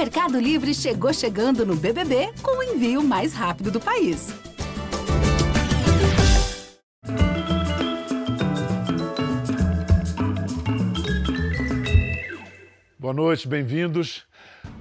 Mercado Livre chegou chegando no BBB com o envio mais rápido do país. Boa noite, bem-vindos.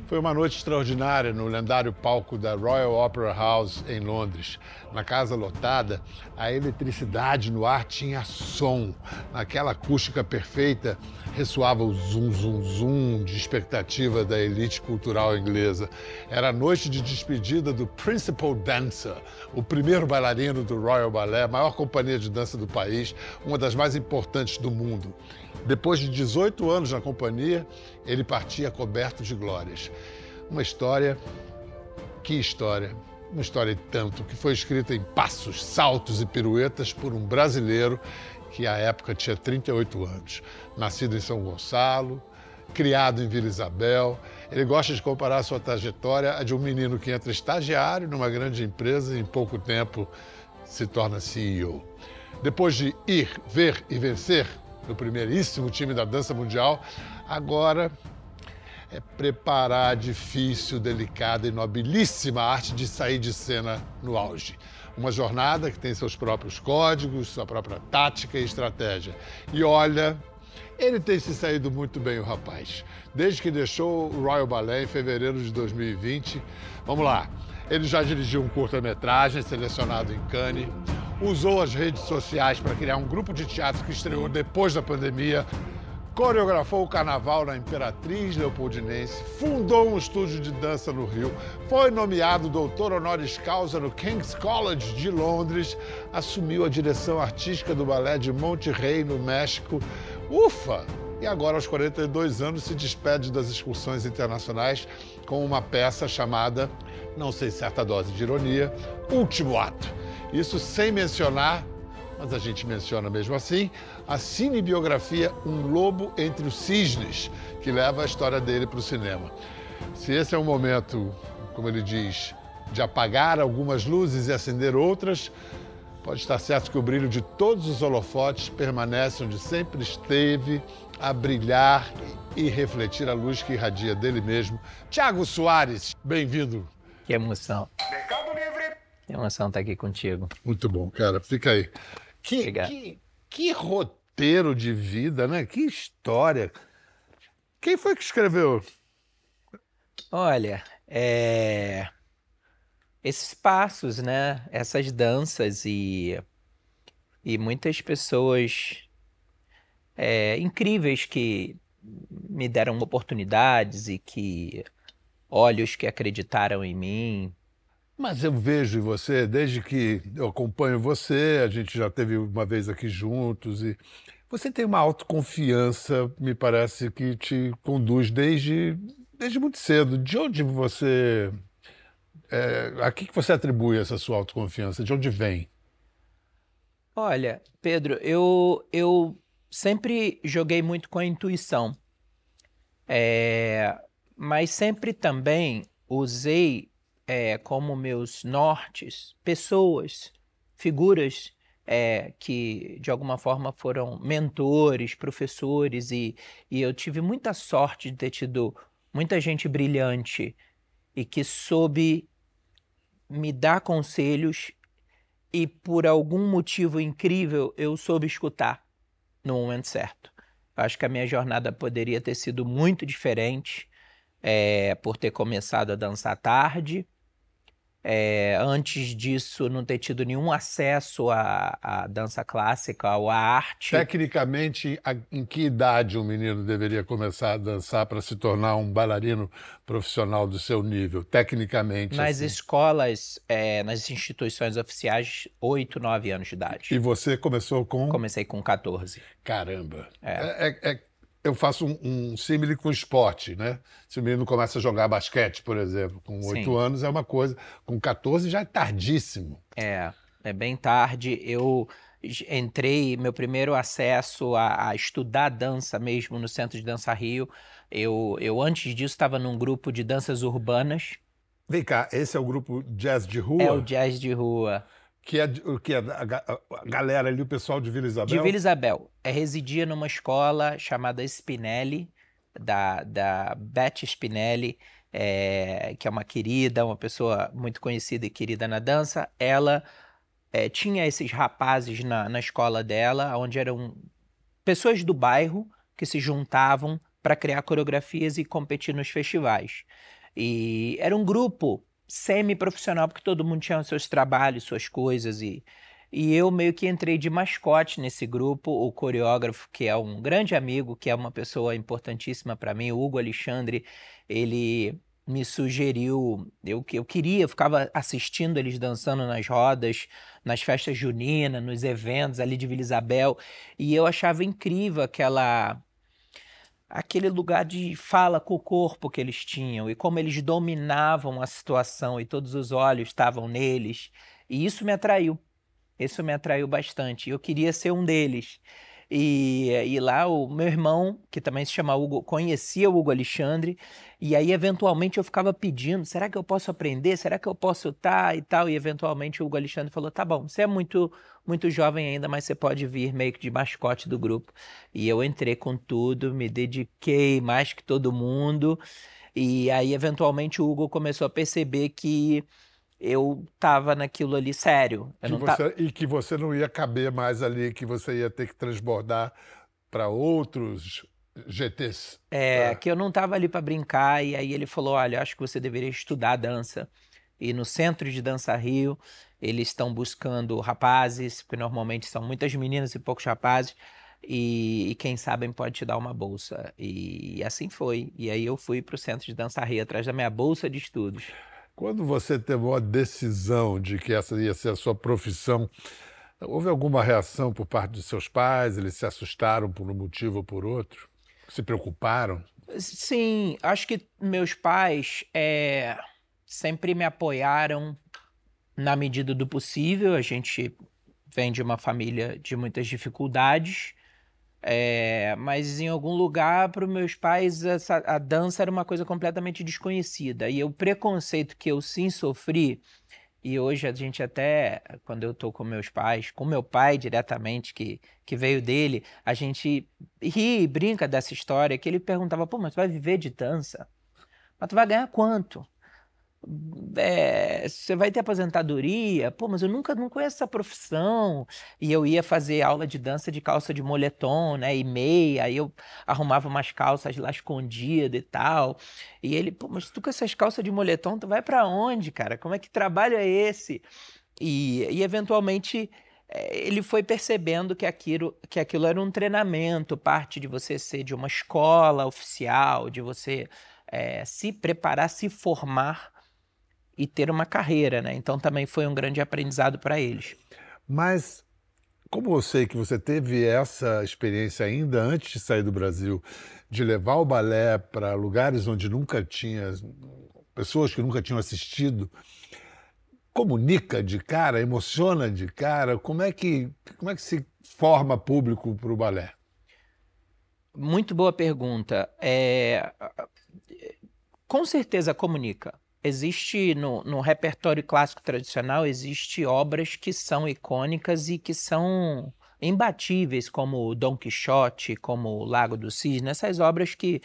Foi uma noite extraordinária no lendário palco da Royal Opera House em Londres. Na casa lotada, a eletricidade no ar tinha som. Naquela acústica perfeita, ressoava o zum, zum, zum de expectativa da elite cultural inglesa. Era a noite de despedida do Principal Dancer, o primeiro bailarino do Royal Ballet, a maior companhia de dança do país, uma das mais importantes do mundo. Depois de 18 anos na companhia, ele partia coberto de glórias. Uma história, que história, uma história de tanto, que foi escrita em passos, saltos e piruetas por um brasileiro que à época tinha 38 anos. Nascido em São Gonçalo, criado em Vila Isabel. Ele gosta de comparar sua trajetória a de um menino que entra estagiário numa grande empresa e em pouco tempo se torna CEO. Depois de ir, ver e vencer, no primeiríssimo time da dança mundial. Agora é preparar a difícil, delicada e nobilíssima arte de sair de cena no auge. Uma jornada que tem seus próprios códigos, sua própria tática e estratégia. E olha, ele tem se saído muito bem, o rapaz. Desde que deixou o Royal Ballet em fevereiro de 2020. Vamos lá. Ele já dirigiu um curta-metragem selecionado em Cannes, usou as redes sociais para criar um grupo de teatro que estreou depois da pandemia, coreografou o carnaval na Imperatriz Leopoldinense, fundou um estúdio de dança no Rio, foi nomeado doutor honoris causa no King's College de Londres, assumiu a direção artística do balé de Monterrey, no México. Ufa! E agora, aos 42 anos, se despede das excursões internacionais com uma peça chamada, não sei certa dose de ironia, Último Ato. Isso sem mencionar, mas a gente menciona mesmo assim, a cinebiografia Um Lobo entre os Cisnes, que leva a história dele para o cinema. Se esse é um momento, como ele diz, de apagar algumas luzes e acender outras, pode estar certo que o brilho de todos os holofotes permanece onde sempre esteve a brilhar e refletir a luz que irradia dele mesmo. Tiago Soares, bem-vindo. Que emoção. Livre. Que emoção estar aqui contigo. Muito bom, cara. Fica aí. Que, que, que roteiro de vida, né? Que história. Quem foi que escreveu? Olha, é... esses passos, né? Essas danças e, e muitas pessoas é, incríveis que me deram oportunidades e que olhos que acreditaram em mim. Mas eu vejo você, desde que eu acompanho você, a gente já teve uma vez aqui juntos e você tem uma autoconfiança, me parece que te conduz desde, desde muito cedo. De onde você. É, a que você atribui essa sua autoconfiança? De onde vem? Olha, Pedro, eu, eu sempre joguei muito com a intuição, é, mas sempre também usei é, como meus nortes pessoas, figuras é, que de alguma forma foram mentores, professores, e, e eu tive muita sorte de ter tido muita gente brilhante e que soube me dar conselhos e por algum motivo incrível eu soube escutar no momento certo. Acho que a minha jornada poderia ter sido muito diferente é, por ter começado a dançar tarde. É, antes disso, não ter tido nenhum acesso à, à dança clássica ou à arte. Tecnicamente, a, em que idade um menino deveria começar a dançar para se tornar um bailarino profissional do seu nível? Tecnicamente. Nas assim. escolas, é, nas instituições oficiais, 8, 9 anos de idade. E você começou com? Comecei com 14. Caramba. É, é, é eu faço um, um símile com esporte, né? Se o menino começa a jogar basquete, por exemplo, com oito anos é uma coisa, com 14 já é tardíssimo. É, é bem tarde. Eu entrei, meu primeiro acesso a, a estudar dança mesmo no Centro de Dança Rio. Eu, eu antes disso estava num grupo de danças urbanas. Vem cá, esse é o grupo Jazz de Rua? É o Jazz de Rua. Que é, que é a, a, galera ali, o pessoal de Vila Isabel? De Vila Isabel. É, residia numa escola chamada Spinelli, da, da Beth Spinelli, é, que é uma querida, uma pessoa muito conhecida e querida na dança. Ela é, tinha esses rapazes na, na escola dela, onde eram pessoas do bairro que se juntavam para criar coreografias e competir nos festivais. E era um grupo semi-profissional, porque todo mundo tinha seus trabalhos, suas coisas, e, e eu meio que entrei de mascote nesse grupo. O coreógrafo, que é um grande amigo, que é uma pessoa importantíssima para mim, o Hugo Alexandre, ele me sugeriu, eu, eu queria, eu ficava assistindo eles dançando nas rodas, nas festas juninas, nos eventos ali de Vila Isabel, e eu achava incrível aquela aquele lugar de fala com o corpo que eles tinham e como eles dominavam a situação e todos os olhos estavam neles. E isso me atraiu. Isso me atraiu bastante. Eu queria ser um deles. E, e lá o meu irmão, que também se chama Hugo, conhecia o Hugo Alexandre, e aí eventualmente eu ficava pedindo, será que eu posso aprender? Será que eu posso estar tá? e tal? E eventualmente o Hugo Alexandre falou, tá bom, você é muito muito jovem ainda, mas você pode vir meio que de mascote do grupo. E eu entrei com tudo, me dediquei mais que todo mundo, e aí eventualmente o Hugo começou a perceber que eu tava naquilo ali sério. Que você, E que você não ia caber mais ali, que você ia ter que transbordar para outros GTs. É, tá? que eu não tava ali para brincar, e aí ele falou: olha, acho que você deveria estudar dança. E no Centro de Dança Rio, eles estão buscando rapazes, porque normalmente são muitas meninas e poucos rapazes. E, e, quem sabe pode te dar uma bolsa. E, assim foi. E aí eu fui para o Centro de Dança Rio atrás da minha bolsa de estudos. Quando você teve a decisão de que essa ia ser a sua profissão, houve alguma reação por parte dos seus pais? Eles se assustaram por um motivo ou por outro? Se preocuparam? Sim, acho que meus pais é, sempre me apoiaram na medida do possível. A gente vem de uma família de muitas dificuldades é, mas em algum lugar, para os meus pais, essa, a dança era uma coisa completamente desconhecida. E o preconceito que eu sim sofri, e hoje a gente até, quando eu estou com meus pais, com meu pai diretamente, que, que veio dele, a gente ri e brinca dessa história, que ele perguntava, pô, mas tu vai viver de dança? Mas tu vai ganhar quanto? É, você vai ter aposentadoria? Pô, mas eu nunca não conheço essa profissão. E eu ia fazer aula de dança de calça de moletom, né? E meia. Aí eu arrumava umas calças lá escondidas e tal. E ele, pô, mas tu com essas calças de moletom, tu vai para onde, cara? Como é que trabalho é esse? E, e eventualmente é, ele foi percebendo que aquilo, que aquilo era um treinamento, parte de você ser de uma escola oficial, de você é, se preparar, se formar e ter uma carreira, né? Então também foi um grande aprendizado para eles. Mas como eu sei que você teve essa experiência ainda antes de sair do Brasil, de levar o balé para lugares onde nunca tinha pessoas que nunca tinham assistido, comunica de cara, emociona de cara, como é que como é que se forma público para o balé? Muito boa pergunta. É... Com certeza comunica existe no, no repertório clássico tradicional existe obras que são icônicas e que são imbatíveis, como Dom Quixote, como O Lago do Cisne, essas obras que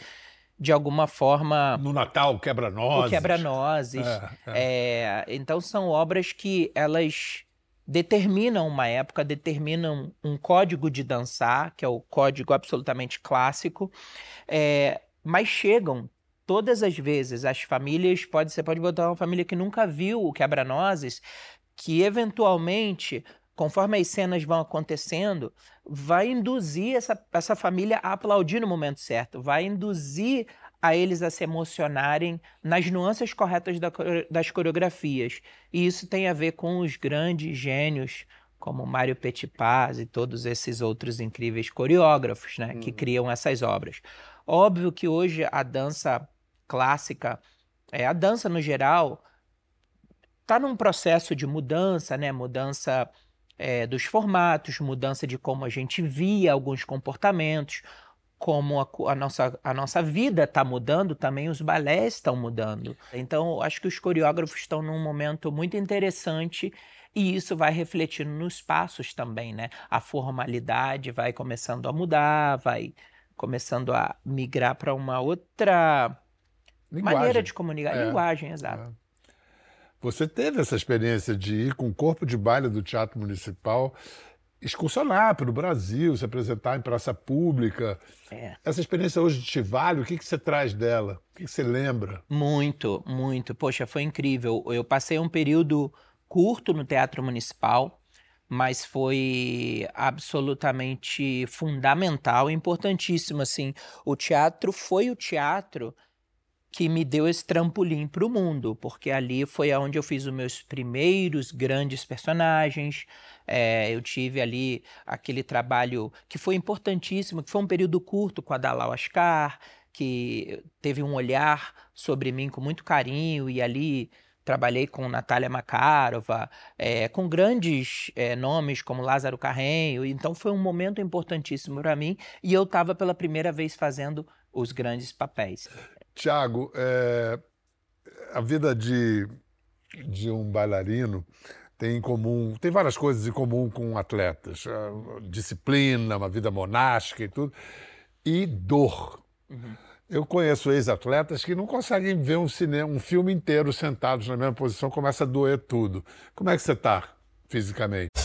de alguma forma. No Natal, Quebra-Nozes. O Quebra-Nozes. É, é. É, então são obras que elas determinam uma época, determinam um código de dançar, que é o código absolutamente clássico, é, mas chegam todas as vezes as famílias, pode, você pode botar uma família que nunca viu o quebra-nozes, que eventualmente, conforme as cenas vão acontecendo, vai induzir essa, essa família a aplaudir no momento certo, vai induzir a eles a se emocionarem nas nuances corretas da, das coreografias. E isso tem a ver com os grandes gênios como Mário Petipaz e todos esses outros incríveis coreógrafos, né, uhum. que criam essas obras. Óbvio que hoje a dança clássica, é, a dança no geral está num processo de mudança, né? Mudança é, dos formatos, mudança de como a gente via alguns comportamentos, como a, a nossa, a nossa vida está mudando, também os balés estão mudando. Então, acho que os coreógrafos estão num momento muito interessante e isso vai refletindo nos passos também, né? A formalidade vai começando a mudar, vai começando a migrar para uma outra Linguagem. maneira de comunicar. É. Linguagem, exato. Você teve essa experiência de ir com o corpo de baile do Teatro Municipal excursionar pelo Brasil, se apresentar em praça pública. É. Essa experiência hoje te vale? O que, que você traz dela? O que, que você lembra? Muito, muito. Poxa, foi incrível. Eu passei um período curto no Teatro Municipal, mas foi absolutamente fundamental, importantíssimo. Assim, o teatro foi o teatro que me deu esse trampolim para o mundo, porque ali foi onde eu fiz os meus primeiros grandes personagens. É, eu tive ali aquele trabalho que foi importantíssimo, que foi um período curto com a Dalal Ascar, que teve um olhar sobre mim com muito carinho e ali trabalhei com Natália Makarova, é, com grandes é, nomes como Lázaro Carrenho, então foi um momento importantíssimo para mim e eu estava pela primeira vez fazendo os grandes papéis. Tiago, é, a vida de, de um bailarino tem em comum, tem várias coisas em comum com atletas. Disciplina, uma vida monástica e tudo. E dor. Uhum. Eu conheço ex-atletas que não conseguem ver um, cinema, um filme inteiro sentados na mesma posição, começa a doer tudo. Como é que você está fisicamente?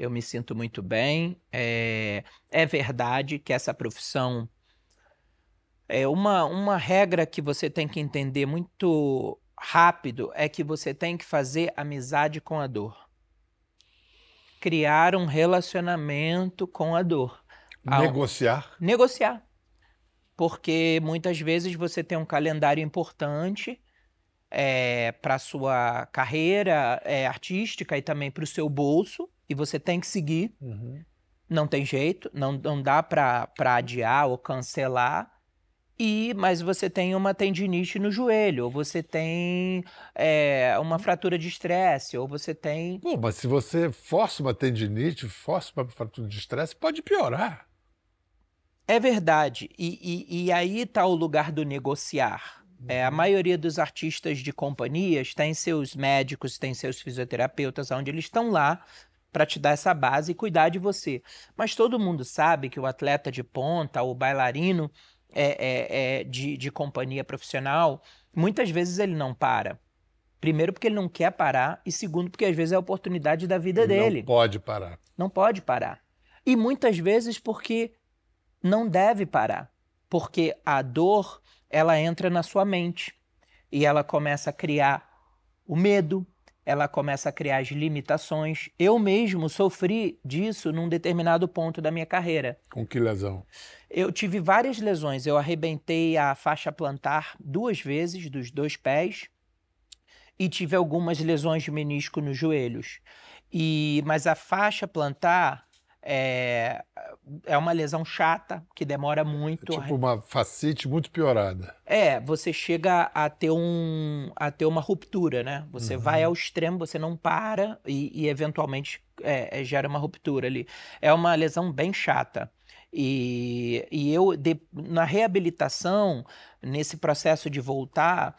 eu me sinto muito bem. É, é verdade que essa profissão é uma, uma regra que você tem que entender muito rápido é que você tem que fazer amizade com a dor. Criar um relacionamento com a dor. Negociar? Negociar. Porque muitas vezes você tem um calendário importante é, para sua carreira é, artística e também para o seu bolso e você tem que seguir. Uhum. Não tem jeito, não, não dá para adiar ou cancelar. E, mas você tem uma tendinite no joelho, ou você tem é, uma fratura de estresse, ou você tem. Pô, mas se você força uma tendinite, força uma fratura de estresse, pode piorar. É verdade. E, e, e aí está o lugar do negociar. É, a uhum. maioria dos artistas de companhias tem seus médicos, tem seus fisioterapeutas, onde eles estão lá para te dar essa base e cuidar de você. Mas todo mundo sabe que o atleta de ponta, o bailarino é, é, é de, de companhia profissional, muitas vezes ele não para. Primeiro, porque ele não quer parar, e segundo, porque às vezes é a oportunidade da vida ele dele. Não pode parar. Não pode parar. E muitas vezes porque não deve parar. Porque a dor, ela entra na sua mente e ela começa a criar o medo, ela começa a criar as limitações. Eu mesmo sofri disso num determinado ponto da minha carreira. Com que lesão? Eu tive várias lesões. Eu arrebentei a faixa plantar duas vezes dos dois pés e tive algumas lesões de menisco nos joelhos. E mas a faixa plantar é, é uma lesão chata, que demora muito. É tipo uma facite muito piorada. É, você chega a ter, um, a ter uma ruptura, né? Você uhum. vai ao extremo, você não para e, e eventualmente é, é, gera uma ruptura ali. É uma lesão bem chata. E, e eu, de, na reabilitação, nesse processo de voltar,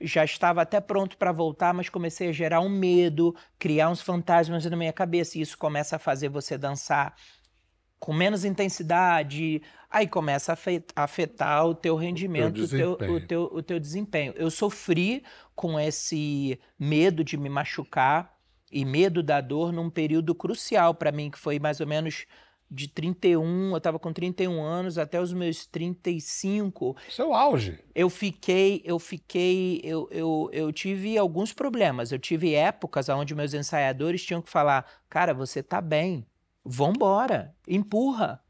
já estava até pronto para voltar, mas comecei a gerar um medo, criar uns fantasmas na minha cabeça, e isso começa a fazer você dançar com menos intensidade, aí começa a afetar o teu rendimento, o teu, o teu, o teu, o teu desempenho. Eu sofri com esse medo de me machucar e medo da dor num período crucial para mim, que foi mais ou menos de 31, eu estava com 31 anos até os meus 35. Seu auge. Eu fiquei, eu fiquei, eu, eu, eu tive alguns problemas. Eu tive épocas onde meus ensaiadores tinham que falar: "Cara, você tá bem. Vambora, empurra.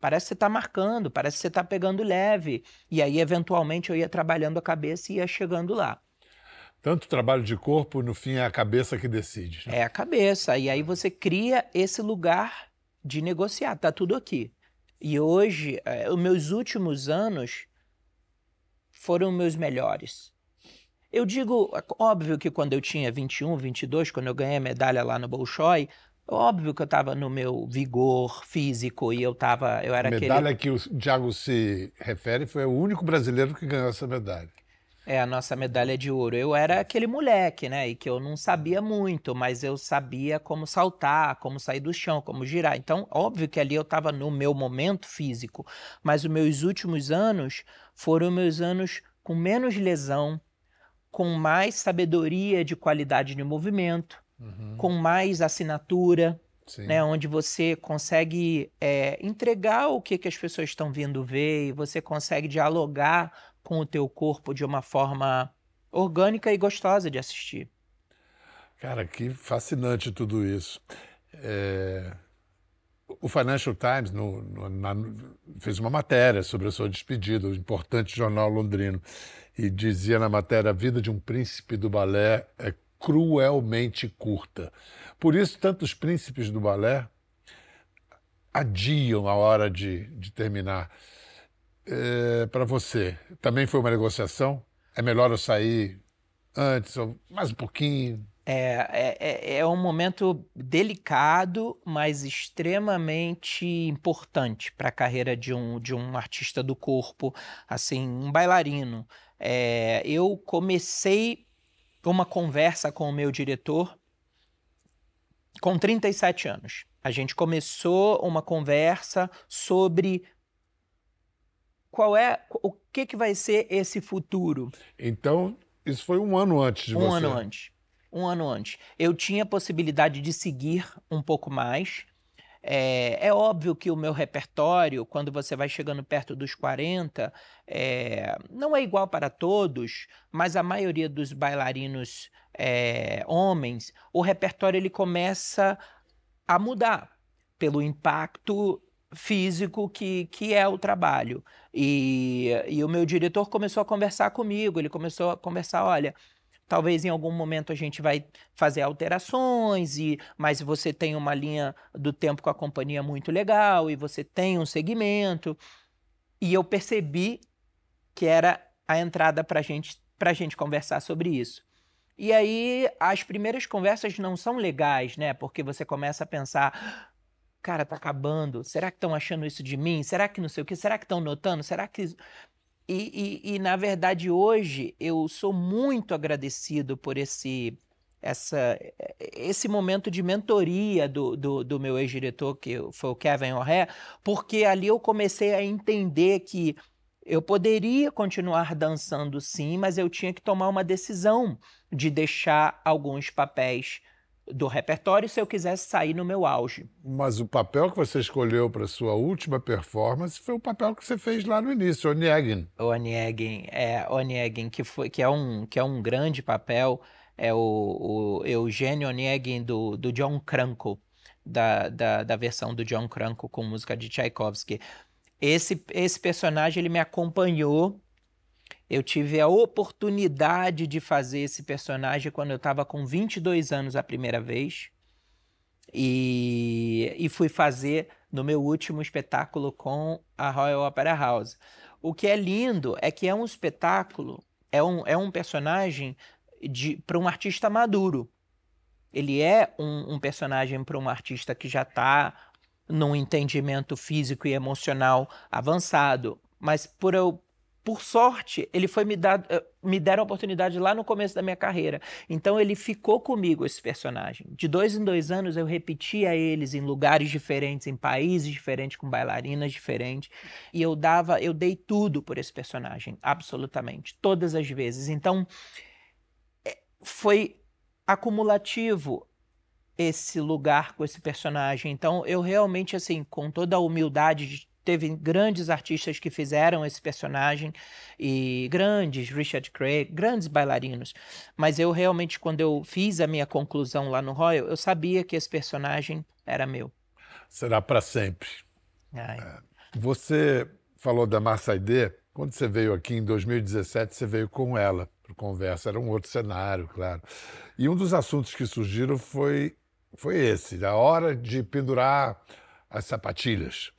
Parece que você tá marcando, parece que você tá pegando leve". E aí eventualmente eu ia trabalhando a cabeça e ia chegando lá. Tanto trabalho de corpo, no fim é a cabeça que decide. Né? É a cabeça. E aí você cria esse lugar de negociar, tá tudo aqui. E hoje, é, os meus últimos anos foram meus melhores. Eu digo, óbvio que quando eu tinha 21, 22, quando eu ganhei a medalha lá no Bolshoi, óbvio que eu estava no meu vigor físico e eu tava, eu era a medalha aquele... que o Thiago se refere foi o único brasileiro que ganhou essa medalha. É a nossa medalha de ouro. Eu era aquele moleque, né? E que eu não sabia muito, mas eu sabia como saltar, como sair do chão, como girar. Então, óbvio que ali eu estava no meu momento físico, mas os meus últimos anos foram meus anos com menos lesão, com mais sabedoria de qualidade de movimento, uhum. com mais assinatura, né, onde você consegue é, entregar o que, que as pessoas estão vindo ver e você consegue dialogar com o teu corpo de uma forma orgânica e gostosa de assistir. Cara, que fascinante tudo isso. É... O Financial Times no, no, na, fez uma matéria sobre a sua despedida, o importante jornal londrino, e dizia na matéria: a vida de um príncipe do balé é cruelmente curta. Por isso, tantos príncipes do balé adiam a hora de, de terminar é, para você, também foi uma negociação? É melhor eu sair antes ou mais um pouquinho? É, é, é um momento delicado, mas extremamente importante para a carreira de um, de um artista do corpo, assim, um bailarino. É, eu comecei uma conversa com o meu diretor com 37 anos. A gente começou uma conversa sobre qual é o que, que vai ser esse futuro? Então, isso foi um ano antes de um você. Um ano antes. Um ano antes. Eu tinha a possibilidade de seguir um pouco mais. É, é, óbvio que o meu repertório, quando você vai chegando perto dos 40, é, não é igual para todos, mas a maioria dos bailarinos é, homens, o repertório ele começa a mudar pelo impacto físico que, que é o trabalho. E, e o meu diretor começou a conversar comigo, ele começou a conversar, olha, talvez em algum momento a gente vai fazer alterações, e mas você tem uma linha do tempo com a companhia muito legal, e você tem um segmento. E eu percebi que era a entrada para gente, a gente conversar sobre isso. E aí as primeiras conversas não são legais, né? Porque você começa a pensar, cara, tá acabando. Será que estão achando isso de mim? Será que não sei o que? Será que estão notando? Será que. E, e, e, na verdade, hoje eu sou muito agradecido por esse essa, esse momento de mentoria do, do, do meu ex-diretor, que foi o Kevin O'Hare, porque ali eu comecei a entender que eu poderia continuar dançando sim, mas eu tinha que tomar uma decisão de deixar alguns papéis do repertório se eu quisesse sair no meu auge. Mas o papel que você escolheu para sua última performance foi o papel que você fez lá no início, Onegin. Onegin, é, Onegin, que, foi, que, é um, que é um grande papel, é o, o Eugênio Onegin do, do John Cranko, da, da, da versão do John Cranko com música de Tchaikovsky. Esse, esse personagem ele me acompanhou eu tive a oportunidade de fazer esse personagem quando eu estava com 22 anos a primeira vez. E, e fui fazer no meu último espetáculo com a Royal Opera House. O que é lindo é que é um espetáculo, é um, é um personagem para um artista maduro. Ele é um, um personagem para um artista que já está num entendimento físico e emocional avançado. Mas por eu, por sorte, ele foi me dar, eh, me deram a oportunidade lá no começo da minha carreira. Então ele ficou comigo, esse personagem. De dois em dois anos eu repetia eles em lugares diferentes, em países diferentes, com bailarinas diferentes. E eu dava, eu dei tudo por esse personagem, absolutamente, todas as vezes. Então eh, foi acumulativo esse lugar com esse personagem. Então eu realmente, assim, com toda a humildade de teve grandes artistas que fizeram esse personagem e grandes, Richard Craig, grandes bailarinos. Mas eu realmente, quando eu fiz a minha conclusão lá no Royal, eu sabia que esse personagem era meu. Será para sempre. É. Você falou da Marsaide. Quando você veio aqui em 2017, você veio com ela para conversa. Era um outro cenário, claro. E um dos assuntos que surgiram foi, foi esse, a hora de pendurar as sapatilhas.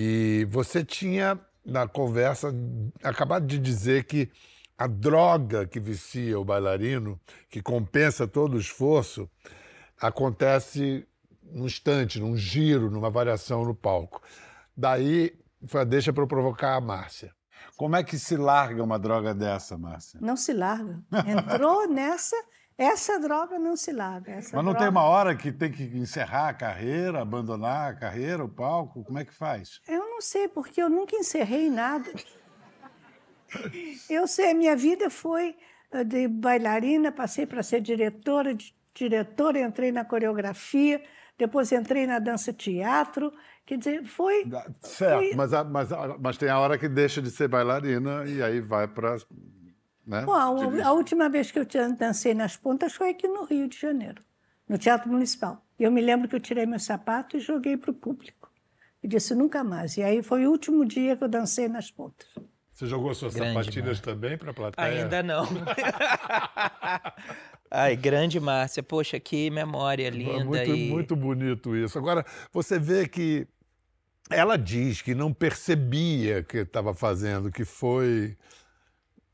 E você tinha na conversa, acabado de dizer que a droga que vicia o bailarino, que compensa todo o esforço, acontece num instante, num giro, numa variação no palco. Daí foi a deixa para eu provocar a Márcia. Como é que se larga uma droga dessa, Márcia? Não se larga. Entrou nessa, essa droga não se. Essa Mas não droga... tem uma hora que tem que encerrar a carreira, abandonar a carreira, o palco? Como é que faz? Eu não sei, porque eu nunca encerrei nada. Eu sei, minha vida foi eh, de bailarina, passei para ser diretora, de diretora, entrei na coreografia, depois entrei na dança-teatro. Quer dizer, foi. Certo, foi... Mas, a, mas, a, mas tem a hora que deixa de ser bailarina e aí vai para. Né? Bom, a, a, última vez que eu dancei nas pontas foi aqui no Rio de Janeiro, no Teatro Municipal. Eu me lembro que eu tirei meu sapato e joguei para o público. E disse nunca mais. E aí foi o último dia que eu dancei nas pontas. Você jogou suas grande, sapatilhas também para a plateia? Ainda não. Ai, grande Márcia. Poxa, que memória linda. Muito, e... muito bonito isso. Agora, você vê que ela diz que não percebia que estava fazendo, que foi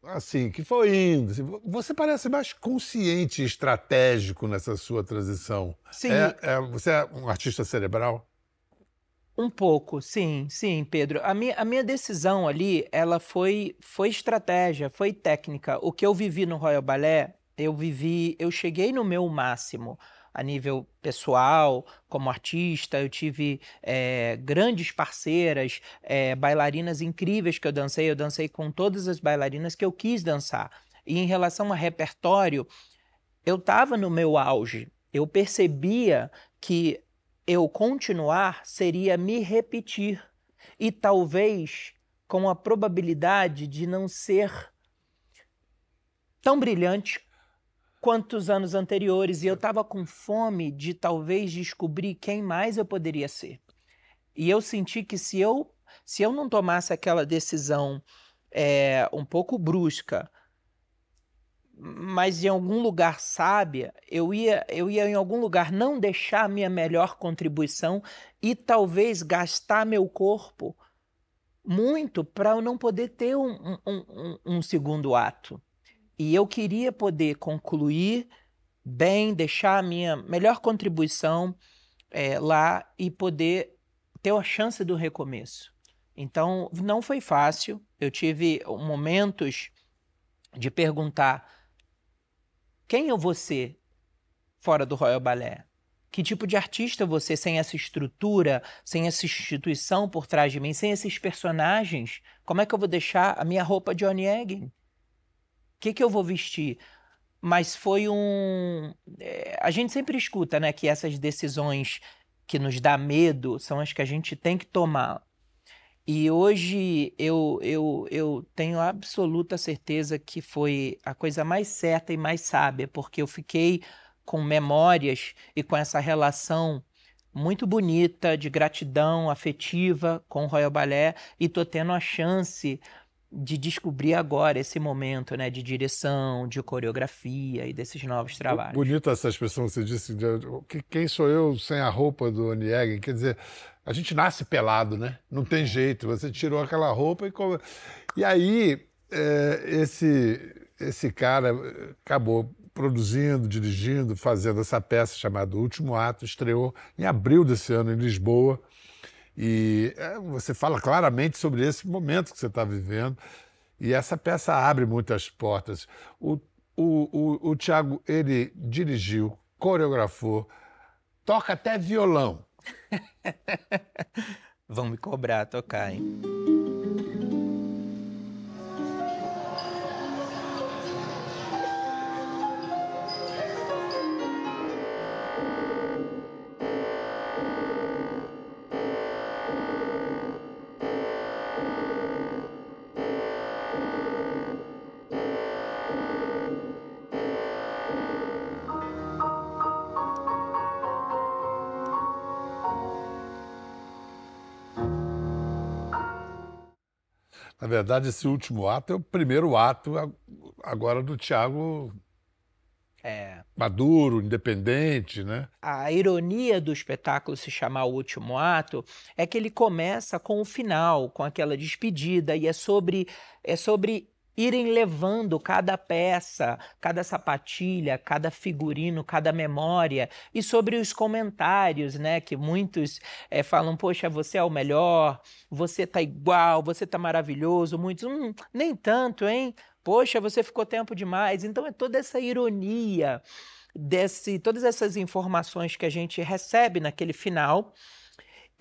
assim, que foi indo. Assim, você parece mais consciente e estratégico nessa sua transição. Sim. É, é, você é um artista cerebral? Um pouco, sim, sim, Pedro. A minha, a minha decisão ali, ela foi, foi estratégia, foi técnica. O que eu vivi no Royal Ballet, eu vivi, eu cheguei no meu máximo a nível pessoal, como artista, eu tive é, grandes parceiras, é, bailarinas incríveis que eu dancei, eu dancei com todas as bailarinas que eu quis dançar. E em relação a repertório, eu estava no meu auge, eu percebia que eu continuar seria me repetir e talvez com a probabilidade de não ser tão brilhante quanto os anos anteriores e eu estava com fome de talvez descobrir quem mais eu poderia ser. E eu senti que se eu se eu não tomasse aquela decisão é, um pouco brusca mas em algum lugar sábia, eu ia, eu ia em algum lugar não deixar minha melhor contribuição e talvez gastar meu corpo muito para eu não poder ter um, um, um, um, segundo ato. E eu queria poder concluir bem, deixar a minha melhor contribuição é, lá e poder ter a chance do recomeço. Então, não foi fácil. Eu tive momentos de perguntar quem eu vou ser fora do Royal Ballet? Que tipo de artista você sem essa estrutura, sem essa instituição por trás de mim, sem esses personagens? Como é que eu vou deixar a minha roupa de Onegin? Que, que eu vou vestir? Mas foi um. É, a gente sempre escuta né, que essas decisões que nos dá medo são as que a gente tem que tomar. E hoje eu, eu, eu tenho absoluta certeza que foi a coisa mais certa e mais sábia, porque eu fiquei com memórias e com essa relação muito bonita de gratidão afetiva com o Royal Ballet e tô tendo a chance de descobrir agora esse momento, né, de direção, de coreografia e desses novos trabalhos. Bonita essa expressão que você disse, de, quem sou eu sem a roupa do Oniegin? Quer dizer, a gente nasce pelado, né? Não tem jeito. Você tirou aquela roupa e. E aí, é, esse, esse cara acabou produzindo, dirigindo, fazendo essa peça chamada Último Ato, estreou em abril desse ano em Lisboa. E é, você fala claramente sobre esse momento que você está vivendo. E essa peça abre muitas portas. O, o, o, o Tiago, ele dirigiu, coreografou, toca até violão. Vão me cobrar tocar, hein? Na verdade, esse último ato é o primeiro ato agora do Tiago. É. maduro, independente, né? A ironia do espetáculo se chamar O Último Ato é que ele começa com o final, com aquela despedida, e é sobre, é sobre irem levando cada peça, cada sapatilha, cada figurino, cada memória, e sobre os comentários, né, que muitos é, falam, poxa, você é o melhor, você tá igual, você tá maravilhoso, muitos, hum, nem tanto, hein? Poxa, você ficou tempo demais. Então é toda essa ironia desse, todas essas informações que a gente recebe naquele final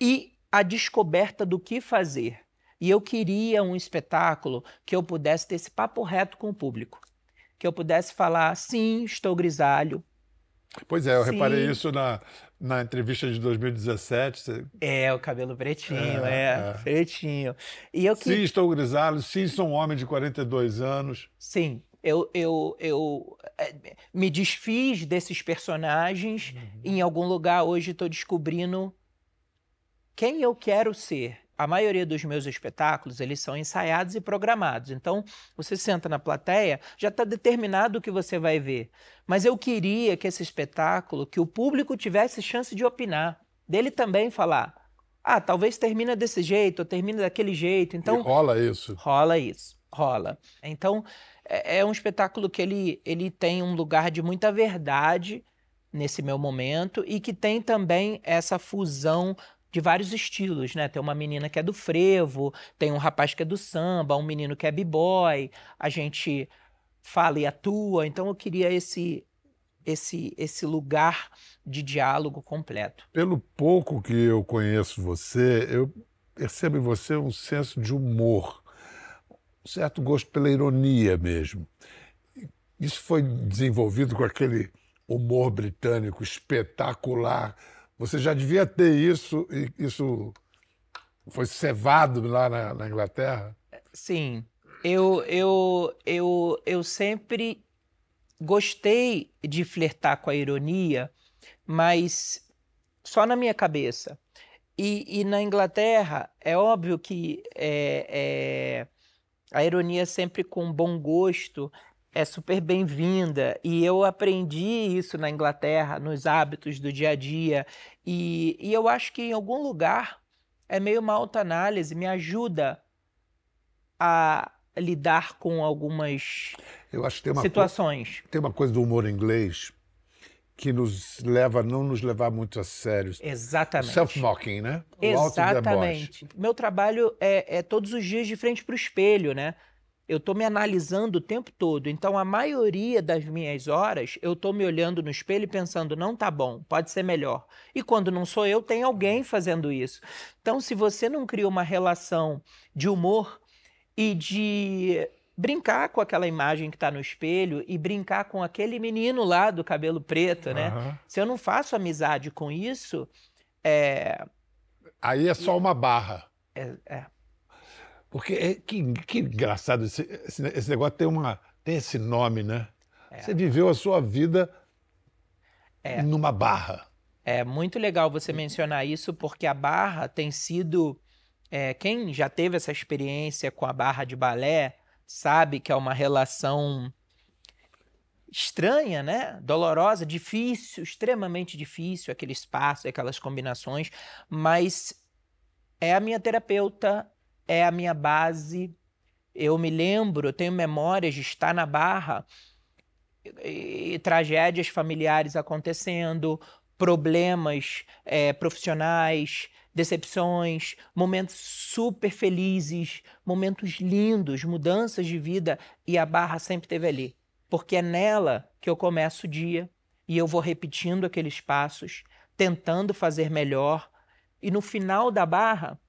e a descoberta do que fazer. E eu queria um espetáculo que eu pudesse ter esse papo reto com o público, que eu pudesse falar, sim, estou grisalho. Pois é, eu Sim. reparei isso na, na entrevista de 2017. Você- É, o cabelo pretinho, É, é, é. pretinho. E eu que Sim, estou grisalho. Sim, sou um homem de 42 anos. Sim, eu, eu, eu eh, me desfiz desses personagens. Uhum. Em algum lugar hoje estou descobrindo quem eu quero ser. A maioria dos meus espetáculos, eles são ensaiados e programados. Então, você senta na plateia, já está determinado o que você vai ver. Mas eu queria que esse espetáculo, que o público tivesse chance de opinar, dele também falar, ah, talvez termina desse jeito, ou termina daquele jeito. Então, E rola isso. Rola isso, rola. Então, é, é um espetáculo que ele, ele tem um lugar de muita verdade nesse meu momento e que tem também essa fusão de vários estilos, né? Tem uma menina que é do frevo, tem um rapaz que é do samba, um menino que é b-boy, a gente fala e atua, então eu queria esse esse esse lugar de diálogo completo. Pelo pouco que eu conheço você, eu percebo em você um senso de humor, um certo gosto pela ironia mesmo. Isso foi desenvolvido com aquele humor britânico espetacular. Você já devia ter isso, e isso foi cevado lá na, na Inglaterra? Sim, eu, eu, eu, eu sempre gostei de flertar com a ironia, mas só na minha cabeça. E, e na Inglaterra, é óbvio que é, é, a ironia sempre com bom gosto é super bem-vinda. E eu aprendi isso na Inglaterra, nos hábitos do dia a dia. E, e eu acho que em algum lugar é meio uma autoanálise, me ajuda a lidar com algumas tem uma, co- situações. tem uma coisa do humor inglês que nos leva a não nos levar muito a sério. Exatamente. Self-mocking, né? O. Exatamente. Meu trabalho é, é todos os dias de frente para o espelho, né? Eu estou me analisando o tempo todo. Então, a maioria das minhas horas, eu estou me olhando no espelho e pensando, não tá bom, pode ser melhor. E quando não sou eu, tem alguém fazendo isso. Então, se você não cria uma relação de humor e de brincar com aquela imagem que está no espelho e brincar com aquele menino lá do cabelo preto, né? Aham. Se eu não faço amizade com isso, é, Aí é só uma barra. é- é. Porque é, que, que engraçado, esse, esse, negócio tem, uma, tem esse nome, né? Você viveu a sua vida É. numa barra. É muito legal você mencionar isso, porque a barra tem sido. é, quem já teve essa experiência com a barra de balé sabe que é uma relação estranha, né? Dolorosa, difícil, extremamente difícil aquele espaço, aquelas combinações, mas é a minha terapeuta, é a minha base. Eu me lembro, eu tenho memórias de estar na barra e, e tragédias familiares acontecendo, problemas eh, profissionais, decepções, momentos super felizes, momentos lindos, mudanças de vida, e a barra sempre esteve ali. Porque é nela que eu começo o dia e eu vou repetindo aqueles passos, tentando fazer melhor, e no final da barra,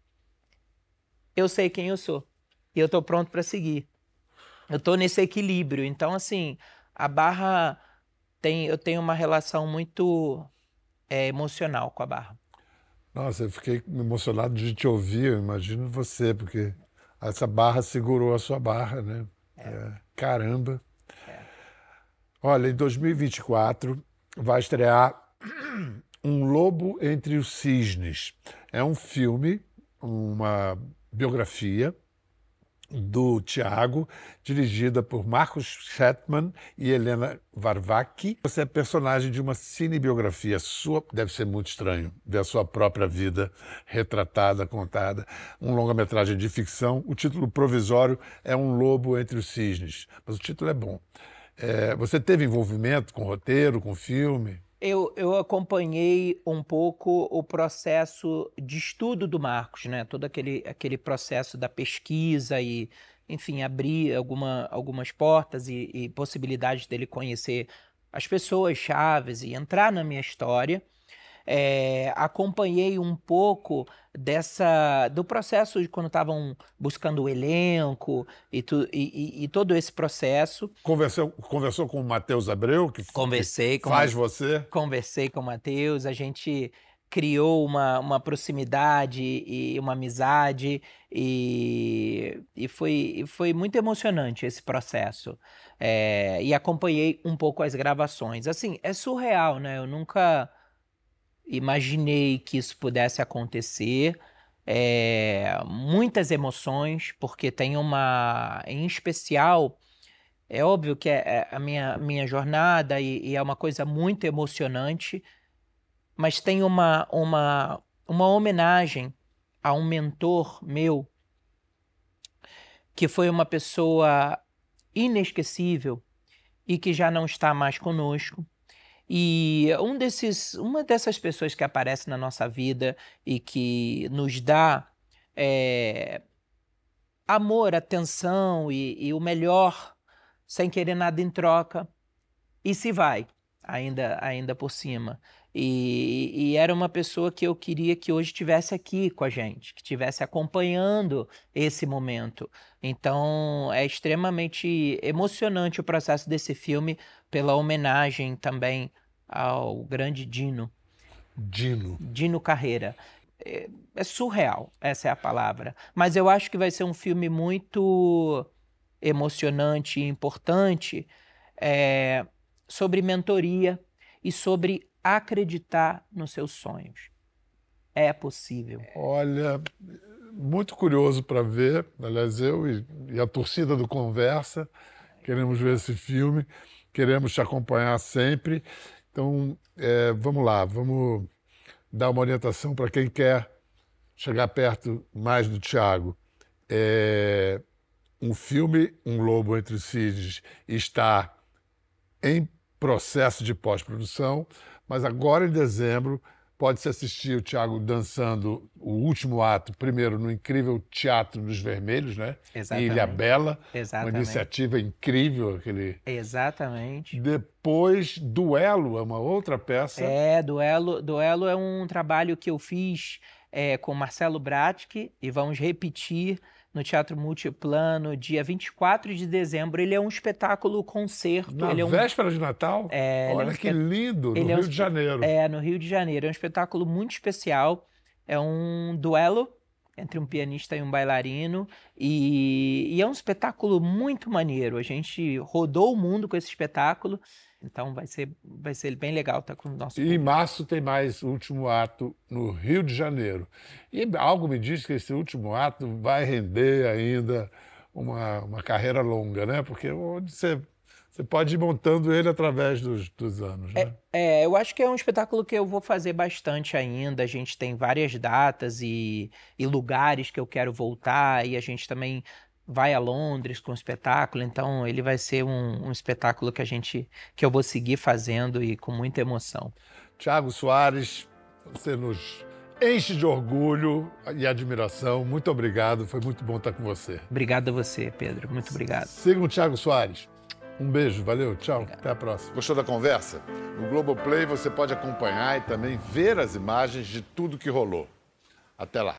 eu sei quem eu sou e eu estou pronto para seguir. Eu estou nesse equilíbrio. Então, assim, a barra tem, eu tenho uma relação muito é, emocional com a barra. Nossa, eu fiquei emocionado de te ouvir, eu imagino você, porque essa barra segurou a sua barra, né? É, caramba. Olha, em 2024 vai estrear Um Lobo entre os Cisnes. É um filme, uma biografia do Tiago, dirigida por Marcos Shetman e Helena Varvaki. Você é personagem de uma cinebiografia sua, deve ser muito estranho ver a sua própria vida retratada, contada. Um longa-metragem de ficção. O título provisório é Um Lobo entre os Cisnes, mas o título é bom. É, você teve envolvimento com roteiro, com filme? Eu, eu acompanhei um pouco o processo de estudo do Marcos, né? Todo aquele, aquele processo da pesquisa e, enfim, abrir alguma, algumas portas e, e possibilidades dele conhecer as pessoas chaves e entrar na minha história é, acompanhei um pouco dessa do processo de quando estavam buscando o elenco e, tu, e, e, e, todo esse processo. Conversou, conversou com o Matheus Abreu, que, conversei que com faz você? Conversei com o Matheus, a gente criou uma, uma proximidade e uma amizade e, e foi, foi muito emocionante esse processo. É, e acompanhei um pouco as gravações. Assim, é surreal, né? Eu nunca imaginei que isso pudesse acontecer. É, muitas emoções, porque tem uma. Em especial, é óbvio que é, é a minha, minha jornada e, e, é uma coisa muito emocionante, mas tem uma, uma, uma homenagem a um mentor meu, que foi uma pessoa inesquecível e que já não está mais conosco e um desses, uma dessas pessoas que aparece na nossa vida e que nos dá é, amor, atenção e, e, o melhor sem querer nada em troca e se vai ainda ainda por cima e, e, era uma pessoa que eu queria que hoje estivesse aqui com a gente, que estivesse acompanhando esse momento. Então é extremamente emocionante o processo desse filme pela homenagem também ao grande Dino. Dino. Dino Carreira. É, é surreal, essa é a palavra. Mas eu acho que vai ser um filme muito emocionante e importante é, sobre mentoria e sobre acreditar nos seus sonhos. É possível. Olha, muito curioso para ver. Aliás, eu e, e, a torcida do Conversa queremos ver esse filme, queremos te acompanhar sempre. Então, é, vamos lá, vamos dar uma orientação para quem quer chegar perto mais do Tiago. É, um filme, Um Lobo entre os Cisnes, está em processo de pós-produção. Mas agora em dezembro pode-se assistir o Tiago dançando o último ato, primeiro no incrível Teatro dos Vermelhos, né? Exatamente. Em Ilha Bela. Exatamente. Uma iniciativa incrível. Aquele... Exatamente. Depois, Duelo é uma outra peça. É, Duelo, Duelo é um trabalho que eu fiz é, com Marcelo Bratke e vamos repetir no Teatro Multiplano, dia 24 de dezembro. Ele é um espetáculo concerto. Na é um... véspera de Natal? É, Olha é um que lindo, no ele Rio é um... de Janeiro. É, no Rio de Janeiro. É um espetáculo muito especial. É um duelo entre um pianista e um bailarino. E, e é um espetáculo muito maneiro. A gente rodou o mundo com esse espetáculo. Então vai ser, vai ser bem legal estar com o nosso. E em março tem mais o último ato no Rio de Janeiro. E algo me diz que esse último ato vai render ainda uma, uma carreira longa, né? Porque onde você, você pode ir montando ele através dos, dos anos. Né? É, é, eu acho que é um espetáculo que eu vou fazer bastante ainda. A gente tem várias datas e, e lugares que eu quero voltar, e a gente também vai a Londres com o espetáculo, então ele vai ser um, um, espetáculo que a gente que eu vou seguir fazendo e com muita emoção. Tiago Soares, você nos enche de orgulho e admiração. Muito obrigado, foi muito bom estar com você. Obrigado a você, Pedro. Muito obrigado. Sigam o Tiago Soares. Um beijo, valeu, tchau, obrigado. até a próxima. Gostou da conversa? No Globoplay você pode acompanhar e também ver as imagens de tudo que rolou. Até lá.